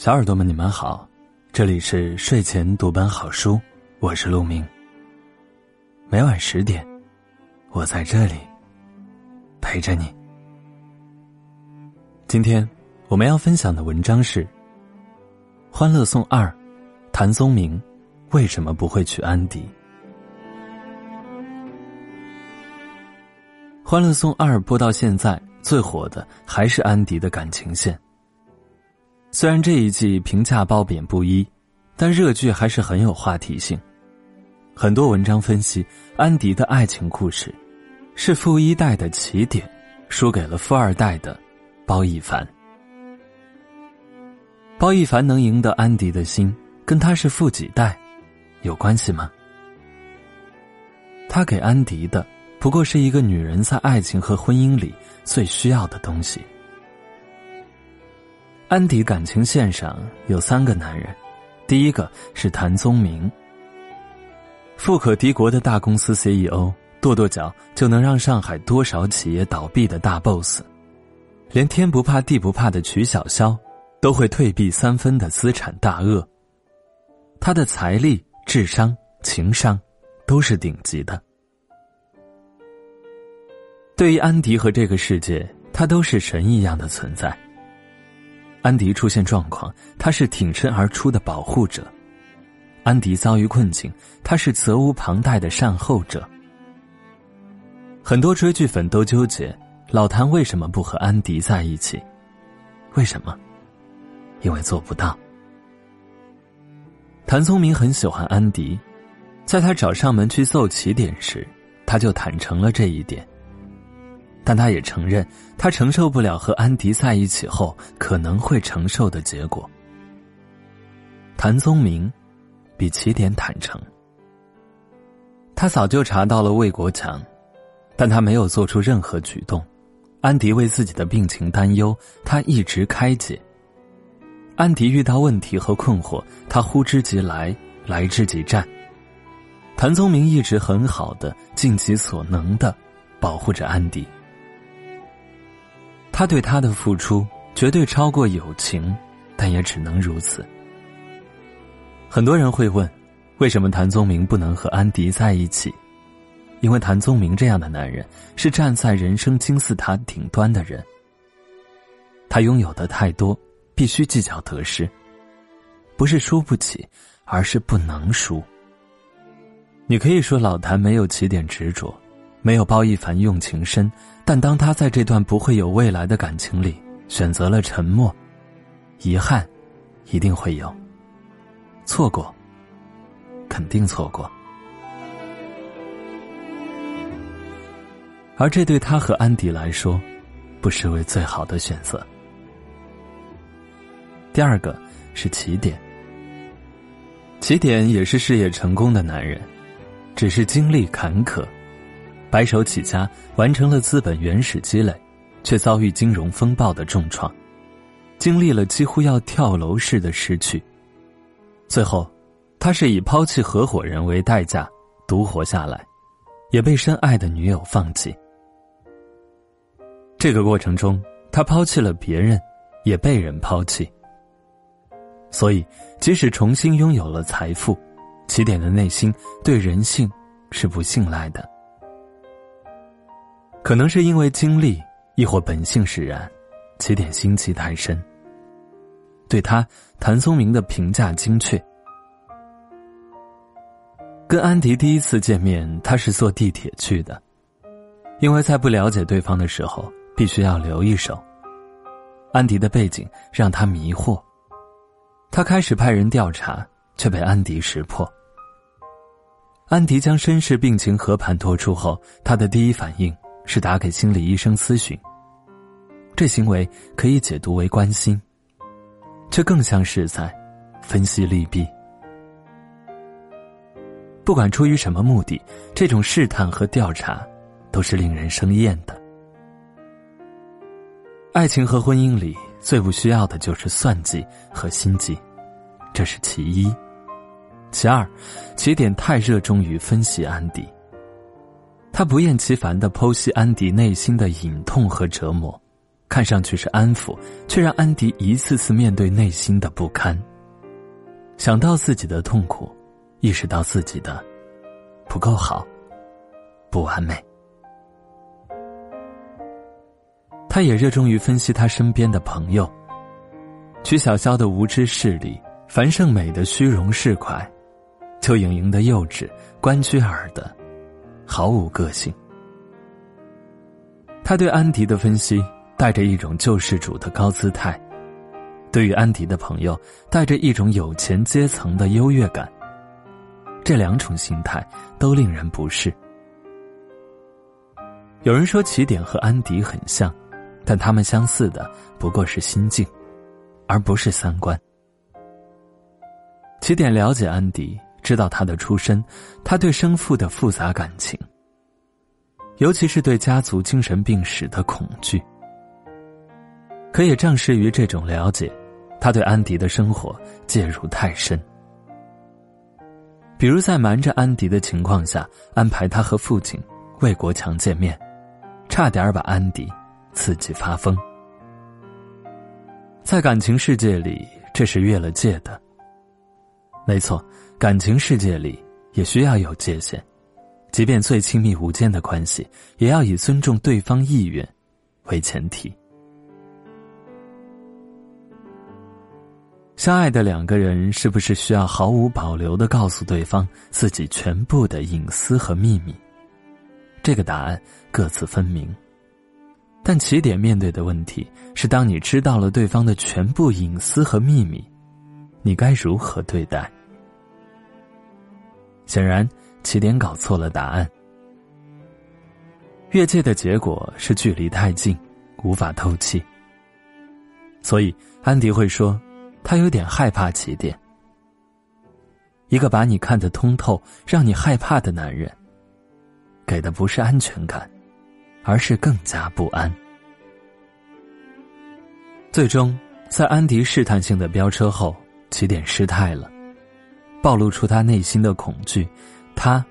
小耳朵们，你们好，这里是睡前读本好书，我是陆明。每晚十点，我在这里陪着你。今天我们要分享的文章是《欢乐颂二》，谭松明为什么不会娶安迪？《欢乐颂二》播到现在，最火的还是安迪的感情线。虽然这一季评价褒贬不一，但热剧还是很有话题性。很多文章分析，安迪的爱情故事是富一代的起点，输给了富二代的包奕凡。包奕凡能赢得安迪的心，跟他是富几代有关系吗？他给安迪的不过是一个女人在爱情和婚姻里最需要的东西。安迪感情线上有三个男人，第一个是谭宗明，富可敌国的大公司 CEO，跺跺脚就能让上海多少企业倒闭的大 boss，连天不怕地不怕的曲小潇，都会退避三分的资产大鳄。他的财力、智商、情商，都是顶级的。对于安迪和这个世界，他都是神一样的存在。安迪出现状况，他是挺身而出的保护者；安迪遭遇困境，他是责无旁贷的善后者。很多追剧粉都纠结老谭为什么不和安迪在一起？为什么？因为做不到。谭松明很喜欢安迪，在他找上门去揍起点时，他就坦诚了这一点。但他也承认，他承受不了和安迪在一起后可能会承受的结果。谭宗明比起点坦诚，他早就查到了魏国强，但他没有做出任何举动。安迪为自己的病情担忧，他一直开解。安迪遇到问题和困惑，他呼之即来，来之即战。谭宗明一直很好的尽其所能的保护着安迪。他对他的付出绝对超过友情，但也只能如此。很多人会问，为什么谭宗明不能和安迪在一起？因为谭宗明这样的男人是站在人生金字塔顶端的人，他拥有的太多，必须计较得失，不是输不起，而是不能输。你可以说老谭没有起点执着。没有包奕凡用情深，但当他在这段不会有未来的感情里选择了沉默，遗憾一定会有，错过肯定错过，而这对他和安迪来说，不失为最好的选择。第二个是起点，起点也是事业成功的男人，只是经历坎坷。白手起家，完成了资本原始积累，却遭遇金融风暴的重创，经历了几乎要跳楼式的失去。最后，他是以抛弃合伙人为代价独活下来，也被深爱的女友放弃。这个过程中，他抛弃了别人，也被人抛弃。所以，即使重新拥有了财富，起点的内心对人性是不信赖的。可能是因为经历，亦或本性使然，起点心气太深。对他，谭松明的评价精确。跟安迪第一次见面，他是坐地铁去的，因为在不了解对方的时候，必须要留一手。安迪的背景让他迷惑，他开始派人调查，却被安迪识破。安迪将身世病情和盘托出后，他的第一反应。是打给心理医生咨询，这行为可以解读为关心，却更像是在分析利弊。不管出于什么目的，这种试探和调查都是令人生厌的。爱情和婚姻里最不需要的就是算计和心计，这是其一。其二，起点太热衷于分析安迪。他不厌其烦的剖析安迪内心的隐痛和折磨，看上去是安抚，却让安迪一次次面对内心的不堪。想到自己的痛苦，意识到自己的不够好、不完美。他也热衷于分析他身边的朋友，曲筱绡的无知势力，樊胜美的虚荣市侩，邱莹莹的幼稚，关雎尔的毫无个性。他对安迪的分析带着一种救世主的高姿态，对于安迪的朋友带着一种有钱阶层的优越感。这两种心态都令人不适。有人说起点和安迪很像。但他们相似的不过是心境，而不是三观。起点了解安迪，知道他的出身，他对生父的复杂感情，尤其是对家族精神病史的恐惧。可也正是于这种了解，他对安迪的生活介入太深。比如在瞒着安迪的情况下，安排他和父亲魏国强见面，差点把安迪。刺激发疯，在感情世界里，这是越了界的。没错，感情世界里也需要有界限，即便最亲密无间的关系，也要以尊重对方意愿为前提。相爱的两个人，是不是需要毫无保留的告诉对方自己全部的隐私和秘密？这个答案各自分明。但起点面对的问题是：当你知道了对方的全部隐私和秘密，你该如何对待？显然，起点搞错了答案。越界的结果是距离太近，无法透气。所以，安迪会说，他有点害怕起点。一个把你看得通透、让你害怕的男人，给的不是安全感。而是更加不安。最终，在安迪试探性的飙车后，起点失态了，暴露出他内心的恐惧，他，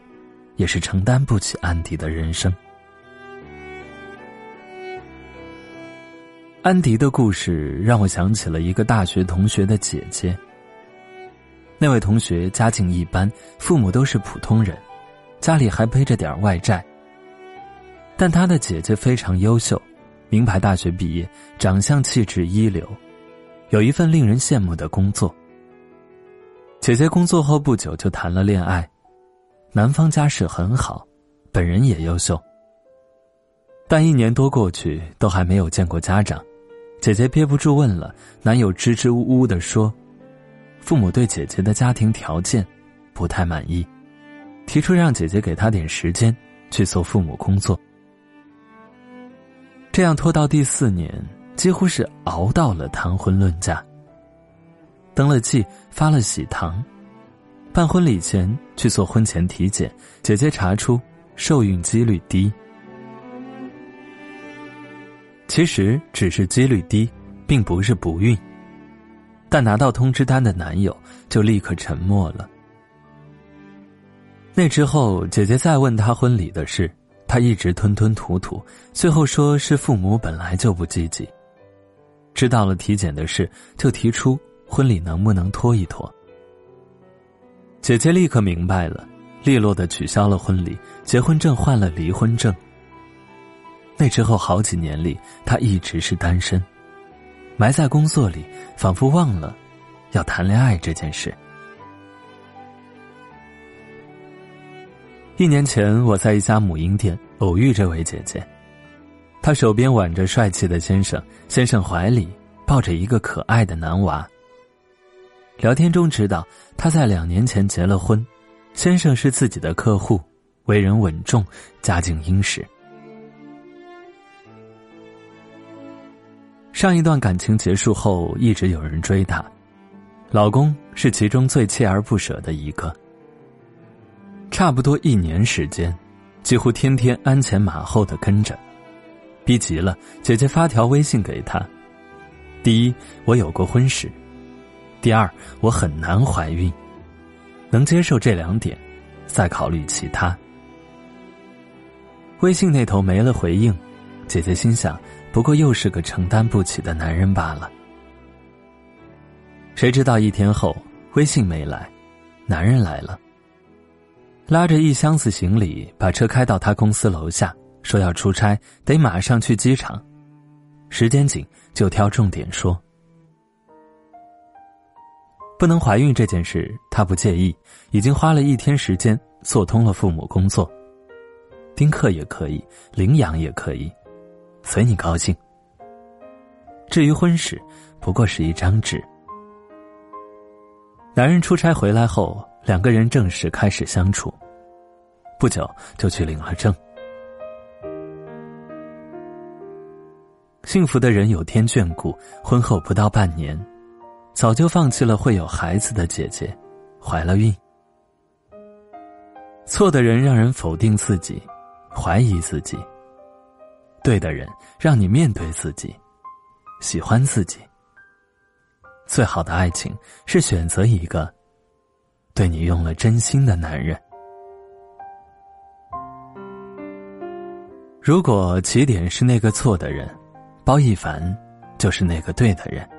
也是承担不起安迪的人生。安迪的故事让我想起了一个大学同学的姐姐。那位同学家境一般，父母都是普通人，家里还背着点外债。但他的姐姐非常优秀，名牌大学毕业，长相气质一流，有一份令人羡慕的工作。姐姐工作后不久就谈了恋爱，男方家世很好，本人也优秀。但一年多过去，都还没有见过家长，姐姐憋不住问了，男友支支吾吾的说，父母对姐姐的家庭条件不太满意，提出让姐姐给他点时间去做父母工作。这样拖到第四年，几乎是熬到了谈婚论嫁。登了记，发了喜糖，办婚礼前去做婚前体检，姐姐查出受孕几率低。其实只是几率低，并不是不孕。但拿到通知单的男友就立刻沉默了。那之后，姐姐再问他婚礼的事。他一直吞吞吐吐，最后说是父母本来就不积极。知道了体检的事，就提出婚礼能不能拖一拖。姐姐立刻明白了，利落的取消了婚礼，结婚证换了离婚证。那之后好几年里，他一直是单身，埋在工作里，仿佛忘了要谈恋爱这件事。一年前，我在一家母婴店偶遇这位姐姐，她手边挽着帅气的先生，先生怀里抱着一个可爱的男娃。聊天中知道，她在两年前结了婚，先生是自己的客户，为人稳重，家境殷实。上一段感情结束后，一直有人追她，老公是其中最锲而不舍的一个。差不多一年时间，几乎天天鞍前马后的跟着，逼急了，姐姐发条微信给他：第一，我有过婚史；第二，我很难怀孕。能接受这两点，再考虑其他。微信那头没了回应，姐姐心想，不过又是个承担不起的男人罢了。谁知道一天后，微信没来，男人来了，拉着一箱子行李，把车开到他公司楼下，说要出差，得马上去机场，时间紧，就挑重点说。不能怀孕这件事，他不介意，已经花了一天时间做通了父母工作，丁克也可以，领养也可以，随你高兴。至于婚史，不过是一张纸。男人出差回来后，两个人正式开始相处，不久就去领了证。幸福的人有天眷顾，婚后不到半年，早就放弃了会有孩子的姐姐，怀了孕。错的人让人否定自己，怀疑自己；对的人让你面对自己，喜欢自己。最好的爱情是选择一个对你用了真心的男人。如果起点是那个错的人，包奕凡就是那个对的人。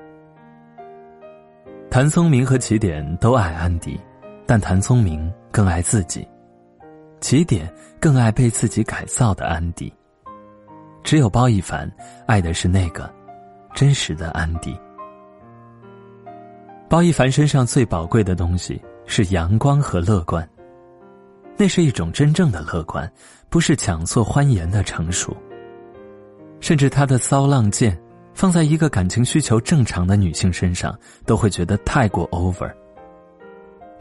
谭松明和起点都爱安迪，但谭松明更爱自己，起点更爱被自己改造的安迪。只有包奕凡爱的是那个真实的安迪。包奕凡身上最宝贵的东西是阳光和乐观，那是一种真正的乐观，不是强作欢颜的成熟。甚至他的骚浪贱，放在一个感情需求正常的女性身上，都会觉得太过 over。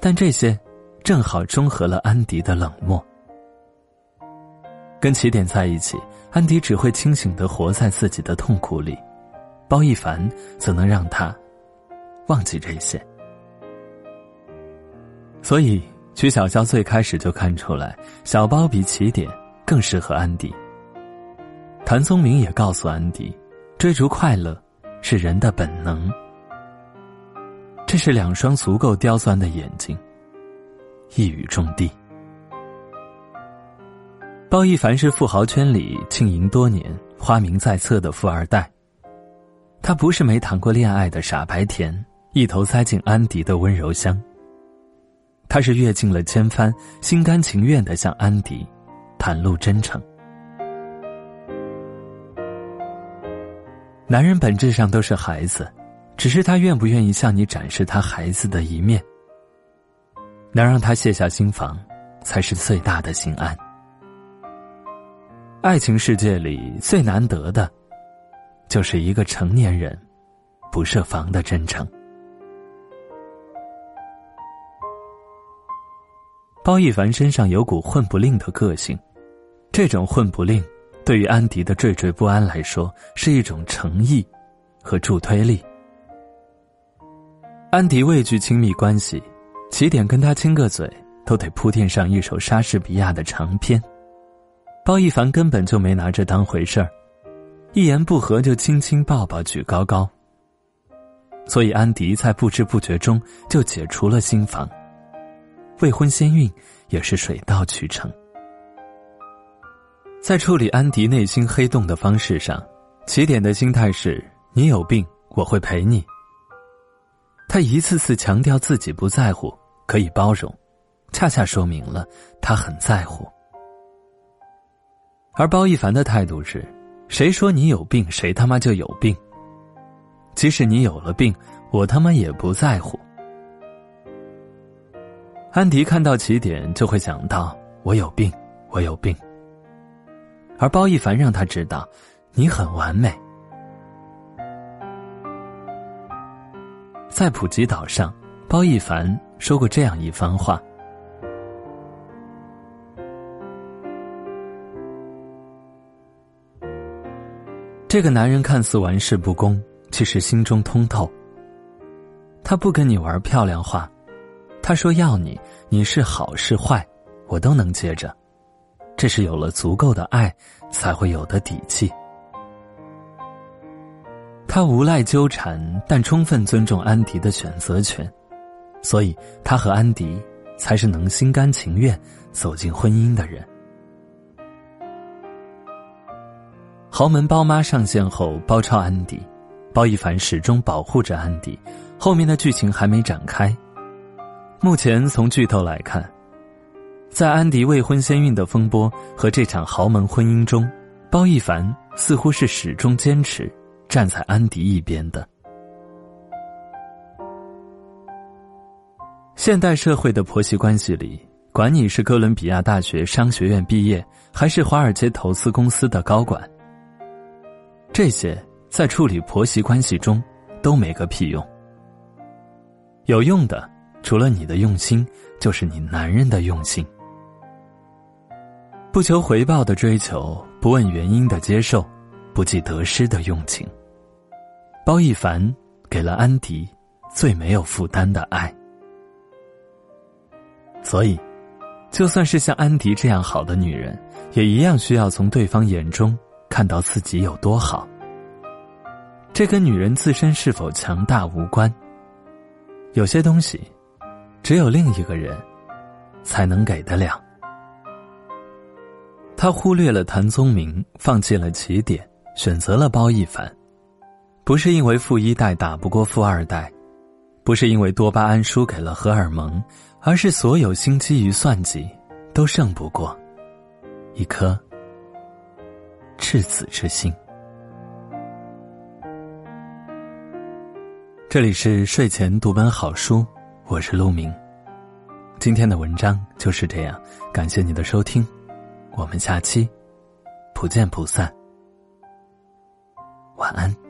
但这些，正好中和了安迪的冷漠。跟起点在一起，安迪只会清醒的活在自己的痛苦里，包奕凡则能让他。忘记这些，所以曲小娇最开始就看出来，小包比起点更适合安迪。谭松明也告诉安迪，追逐快乐是人的本能。这是两双足够刁钻的眼睛，一语中的。包奕凡是富豪圈里经营多年、花名在册的富二代，他不是没谈过恋爱的傻白甜。一头栽进安迪的温柔乡。他是阅尽了千帆，心甘情愿的向安迪袒露真诚。男人本质上都是孩子，只是他愿不愿意向你展示他孩子的一面。能让他卸下心防，才是最大的心安。爱情世界里最难得的，就是一个成年人不设防的真诚。包奕凡身上有股混不吝的个性，这种混不吝，对于安迪的惴惴不安来说，是一种诚意和助推力。安迪畏惧亲密关系，起点跟他亲个嘴，都得铺垫上一首莎士比亚的长篇。包奕凡根本就没拿这当回事儿，一言不合就亲亲抱抱举高高。所以安迪在不知不觉中就解除了心防。未婚先孕也是水到渠成。在处理安迪内心黑洞的方式上，起点的心态是：你有病，我会陪你。他一次次强调自己不在乎，可以包容，恰恰说明了他很在乎。而包奕凡的态度是：谁说你有病，谁他妈就有病。即使你有了病，我他妈也不在乎。安迪看到起点就会想到我有病，我有病。而包奕凡让他知道，你很完美。在普吉岛上，包奕凡说过这样一番话：这个男人看似玩世不恭，其实心中通透。他不跟你玩漂亮话。他说：“要你，你是好是坏，我都能接着。这是有了足够的爱才会有的底气。”他无赖纠缠，但充分尊重安迪的选择权，所以他和安迪才是能心甘情愿走进婚姻的人。豪门包妈上线后包抄安迪，包奕凡始终保护着安迪，后面的剧情还没展开。目前从剧透来看，在安迪未婚先孕的风波和这场豪门婚姻中，包奕凡似乎是始终坚持站在安迪一边的。现代社会的婆媳关系里，管你是哥伦比亚大学商学院毕业，还是华尔街投资公司的高管，这些在处理婆媳关系中都没个屁用。有用的，除了你的用心，就是你男人的用心。不求回报的追求，不问原因的接受，不计得失的用情。包奕凡给了安迪最没有负担的爱。所以，就算是像安迪这样好的女人，也一样需要从对方眼中看到自己有多好。这跟女人自身是否强大无关。有些东西，只有另一个人才能给得了。他忽略了谭宗明，放弃了起点，选择了包奕凡，不是因为富一代打不过富二代，不是因为多巴胺输给了荷尔蒙。而是所有心机与算计，都胜不过一颗赤子之心。这里是睡前读本好书，我是陆明。今天的文章就是这样，感谢你的收听，我们下期不见不散。晚安。